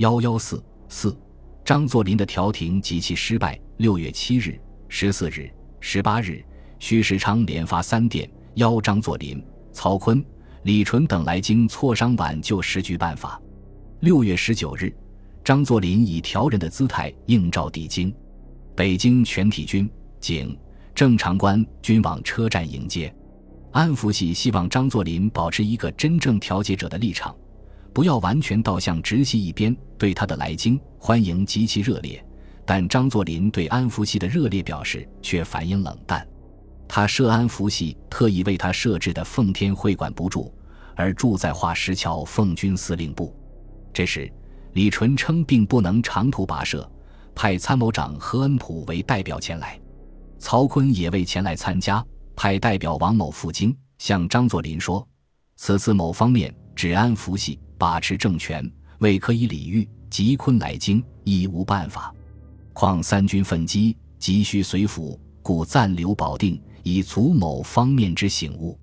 幺幺四四，张作霖的调停极其失败。六月七日、十四日、十八日，徐世昌连发三电，邀张作霖、曹锟、李纯等来京磋商挽救时局办法。六月十九日，张作霖以调人的姿态应召抵京，北京全体军警正常官均往车站迎接。安福系希望张作霖保持一个真正调解者的立场，不要完全倒向直系一边。对他的来京欢迎极其热烈，但张作霖对安福系的热烈表示却反应冷淡。他设安福系特意为他设置的奉天会馆不住，而住在华石桥奉军司令部。这时，李纯称并不能长途跋涉，派参谋长何恩溥为代表前来。曹锟也未前来参加。派代表王某赴京，向张作霖说：“此次某方面只安福系，把持政权，未可以礼遇。急坤来京，亦无办法。况三军奋击，急需随府，故暂留保定，以足某方面之醒悟。”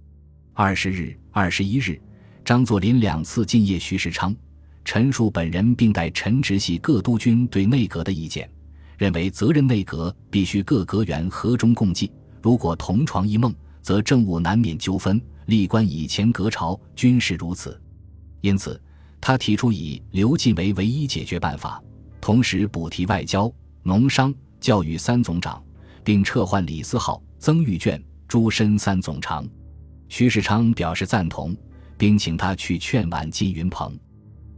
二十日、二十一日，张作霖两次进谒徐世昌，陈述本人并代陈直系各督军对内阁的意见，认为责任内阁必须各阁员和衷共济。如果同床异梦，则政务难免纠纷。历观以前革朝均是如此，因此他提出以刘进为唯一解决办法，同时补提外交、农商、教育三总长，并撤换李思浩、曾玉卷、朱深三总长。徐世昌表示赞同，并请他去劝挽金云鹏。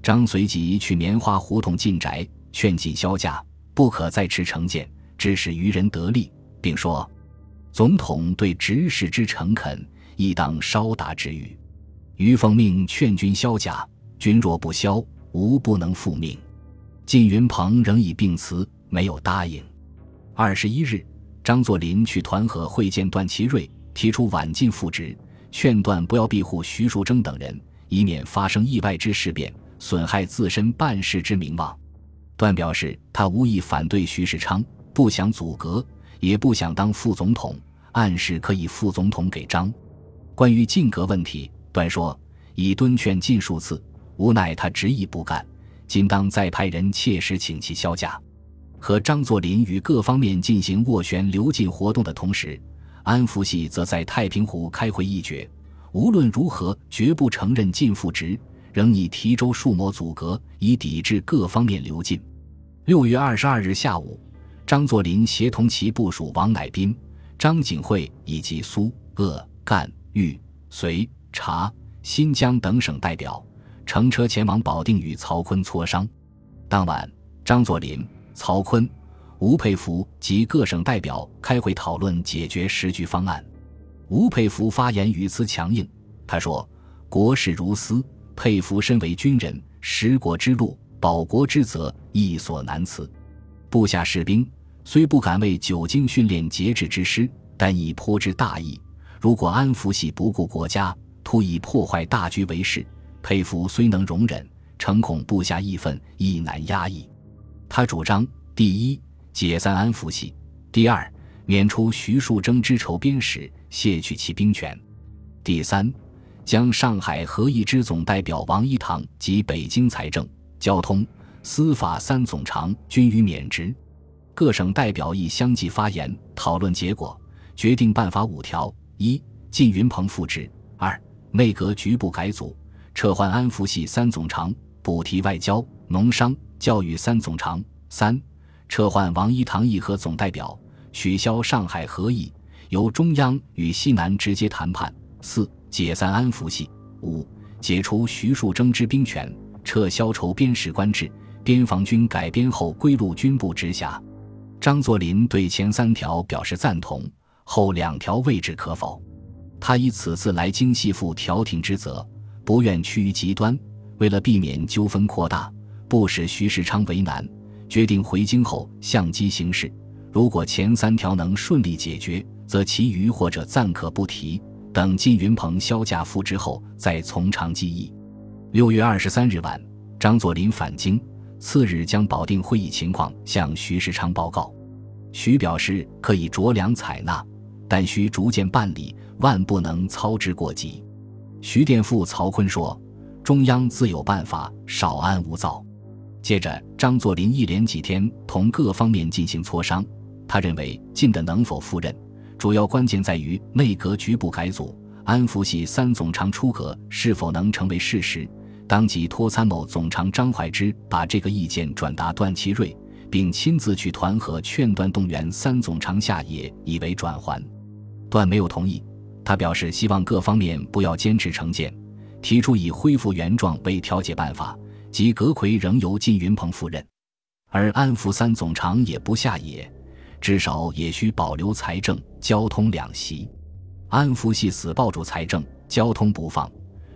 张随即去棉花胡同进宅劝进销价，不可再持成见，致使愚人得利，并说。总统对执事之诚恳，亦当稍达之语。于奉命劝军销甲，君若不消，吾不能复命。靳云鹏仍以病辞，没有答应。二十一日，张作霖去团河会见段祺瑞，提出晚进复职，劝段不要庇护徐树铮等人，以免发生意外之事变，损害自身办事之名望。段表示他无意反对徐世昌，不想阻隔。也不想当副总统，暗示可以副总统给张。关于晋阁问题，段说已敦劝晋数次，无奈他执意不干，今当再派人切实请其销假。和张作霖与各方面进行斡旋流进活动的同时，安福系则在太平湖开会议决，无论如何绝不承认晋复职，仍以提州数模阻隔，以抵制各方面流进。六月二十二日下午。张作霖协同其部署王乃斌、张景惠以及苏鄂赣豫绥察新疆等省代表，乘车前往保定与曹锟磋商。当晚，张作霖、曹锟、吴佩孚及各省代表开会讨论解决时局方案。吴佩孚发言语词强硬，他说：“国事如斯，佩孚身为军人，食国之禄、保国之责，亦所难辞。部下士兵。”虽不敢为久经训练节制之师，但已颇知大义。如果安福系不顾国家，图以破坏大局为事，佩服虽能容忍，诚恐部下义愤，亦难压抑。他主张：第一，解散安福系；第二，免除徐树铮之筹编使，卸去其兵权；第三，将上海合议之总代表王一堂及北京财政、交通、司法三总长均予免职。各省代表亦相继发言，讨论结果，决定办法五条：一、靳云鹏复职；二、内阁局部改组，撤换安福系三总长，补提外交、农商、教育三总长；三、撤换王一堂议和总代表，取消上海合议，由中央与西南直接谈判；四、解散安福系；五、解除徐树铮之兵权，撤销筹边使官制，边防军改编后归入军部直辖。张作霖对前三条表示赞同，后两条未置可否。他以此次来京系负调停之责，不愿趋于极端。为了避免纠纷扩大，不使徐世昌为难，决定回京后相机行事。如果前三条能顺利解决，则其余或者暂可不提，等靳云鹏销假复职后再从长计议。六月二十三日晚，张作霖返京。次日将保定会议情况向徐世昌报告，徐表示可以酌量采纳，但需逐渐办理，万不能操之过急。徐电复曹锟说：“中央自有办法，少安毋躁。”接着，张作霖一连几天同各方面进行磋商。他认为晋的能否赴任，主要关键在于内阁局部改组，安福系三总长出阁是否能成为事实。当即托参谋总长张怀之把这个意见转达段祺瑞，并亲自去团河劝段动员三总长下野，以为转还。段没有同意，他表示希望各方面不要坚持成见，提出以恢复原状为调解办法。即阁魁仍由靳云鹏赴任，而安福三总长也不下野，至少也需保留财政、交通两席。安福系死抱住财政、交通不放，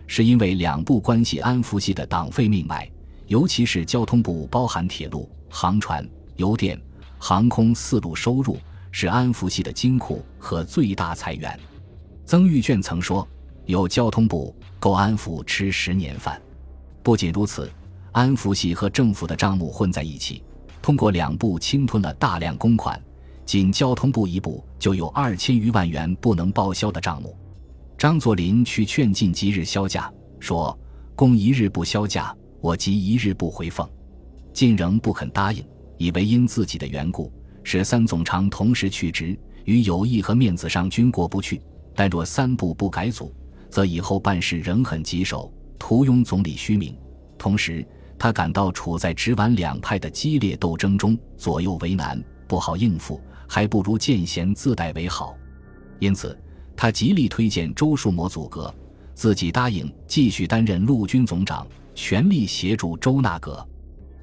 是因为两部关系安福系的党费命脉，尤其是交通部包含铁路、航船、邮电、航空四路收入，是安福系的金库和最大财源。曾玉卷曾说：“有交通部，够安福吃十年饭。”不仅如此。安福系和政府的账目混在一起，通过两部侵吞了大量公款，仅交通部一部就有二千余万元不能报销的账目。张作霖去劝进即日销价，说：“公一日不销价，我即一日不回奉。”晋仍不肯答应，以为因自己的缘故，使三总长同时去职，与友谊和面子上均过不去。但若三部不改组，则以后办事仍很棘手，徒拥总理虚名。同时，他感到处在直皖两派的激烈斗争中，左右为难，不好应付，还不如见贤自代为好。因此，他极力推荐周树模组阁，自己答应继续担任陆军总长，全力协助周纳阁。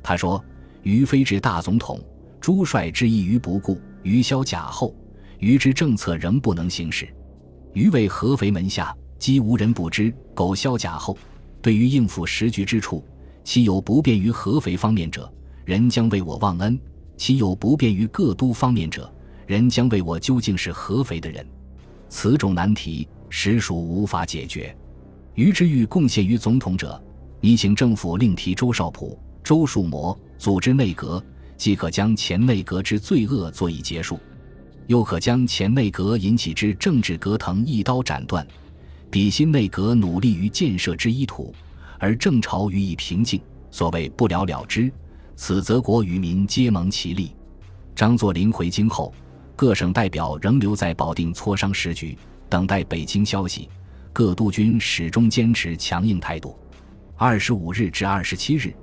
他说：“于非至大总统，朱帅之意于不顾，于消甲后，于之政策仍不能行使。余为合肥门下，积无人不知，苟消甲后，对于应付时局之处。”其有不便于合肥方面者，人将为我忘恩；其有不便于各都方面者，人将为我究竟是合肥的人。此种难题实属无法解决。余之欲贡献于总统者，你请政府另提周少普、周树模，组织内阁，即可将前内阁之罪恶作以结束，又可将前内阁引起之政治隔腾一刀斩断。比新内阁努力于建设之一途。而正朝予以平静，所谓不了了之，此则国与民皆蒙其利。张作霖回京后，各省代表仍留在保定磋商时局，等待北京消息。各督军始终坚持强硬态度。二十五日至二十七日，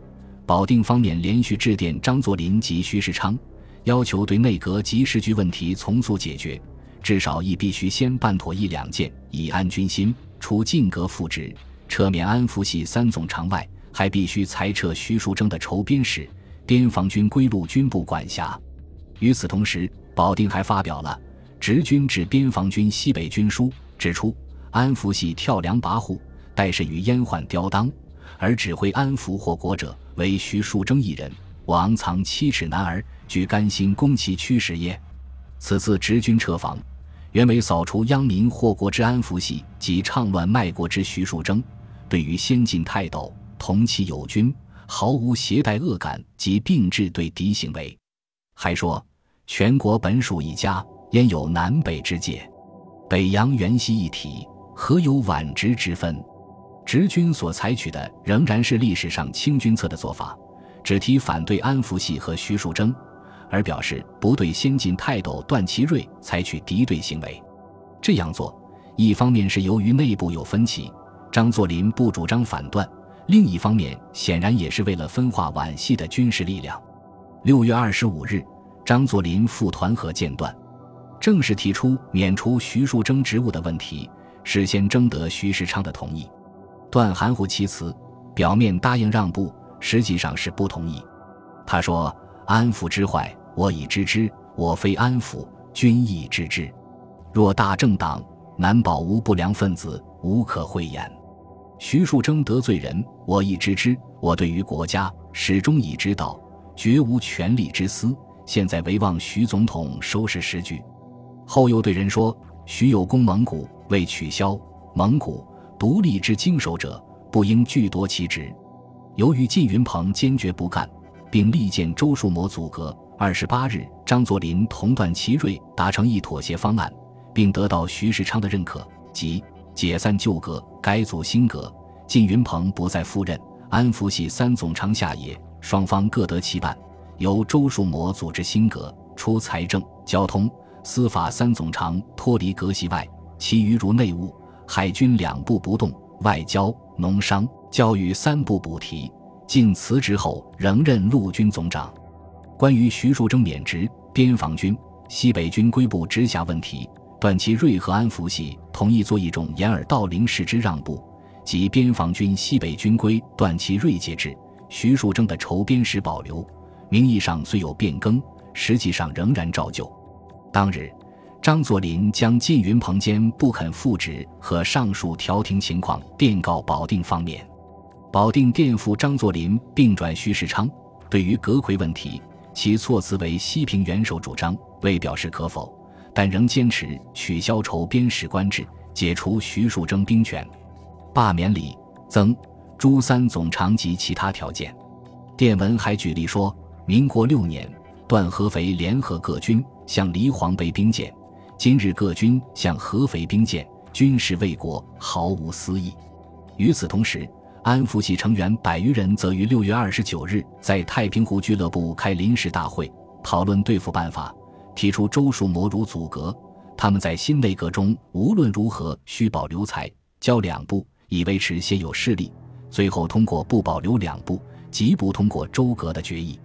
保定方面连续致电张作霖及徐世昌，要求对内阁及时局问题从速解决，至少亦必须先办妥一两件，以安军心，除进阁复职。撤免安福系三总长外，还必须裁撤徐树铮的筹边使，边防军归陆军部管辖。与此同时，保定还发表了《直军至边防军西北军书》，指出安福系跳梁跋扈，待甚于阉宦刁当，而指挥安福祸国者为徐树铮一人，王藏七尺男儿，具甘心攻其驱使耶？此次直军撤防，原为扫除殃民祸国之安福系及倡乱卖国之徐树铮。对于先进泰斗同其友军，毫无携带恶感及并置对敌行为，还说全国本属一家，焉有南北之界？北洋原西一体，何有皖直之分？直军所采取的仍然是历史上清君侧的做法，只提反对安福系和徐树铮，而表示不对先进泰斗段祺瑞采取敌对行为。这样做，一方面是由于内部有分歧。张作霖不主张反断，另一方面显然也是为了分化皖系的军事力量。六月二十五日，张作霖赴团河见段，正式提出免除徐树铮职务的问题，事先征得徐世昌的同意。段含糊其辞，表面答应让步，实际上是不同意。他说：“安抚之坏，我已知之；我非安抚，君亦知之。若大政党，难保无不良分子，无可讳言。”徐树铮得罪人，我亦知之。我对于国家始终已知道，绝无权力之私。现在唯望徐总统收拾时局。后又对人说：“徐有功蒙古，未取消蒙古独立之经手者，不应拒夺其职。”由于靳云鹏坚决不干，并力荐周树模组阁。二十八日，张作霖同段祺瑞达成一妥协方案，并得到徐世昌的认可，即。解散旧阁，改组新阁，靳云鹏不再赴任，安福系三总长下野，双方各得其半，由周树模组织新阁，除财政、交通、司法三总长脱离阁系外，其余如内务、海军两部不动，外交、农商、教育三部补提。晋辞职后仍任陆军总长。关于徐树铮免职、边防军、西北军归部直辖问题，段祺瑞和安福系同意做一种掩耳盗铃式之让步，即边防军西北军归段祺瑞节制，徐树铮的筹边时保留，名义上虽有变更，实际上仍然照旧。当日，张作霖将靳云鹏坚不肯复职和上述调停情况电告保定方面。保定电复张作霖，并转徐世昌。对于阁魁问题，其措辞为西平元首主张，未表示可否，但仍坚持取消筹边史官制，解除徐树铮兵权，罢免李曾朱三总长及其他条件。电文还举例说，民国六年，段合肥联合各军向黎黄备兵谏，今日各军向合肥兵谏，军事为国，毫无私意。与此同时。安福系成员百余人则于六月二十九日在太平湖俱乐部开临时大会，讨论对付办法，提出周树模如阻隔，他们在新内阁中无论如何需保留财交两部，以维持现有势力。最后通过不保留两部，即不通过周阁的决议。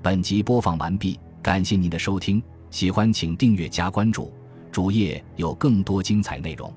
本集播放完毕，感谢您的收听，喜欢请订阅加关注，主页有更多精彩内容。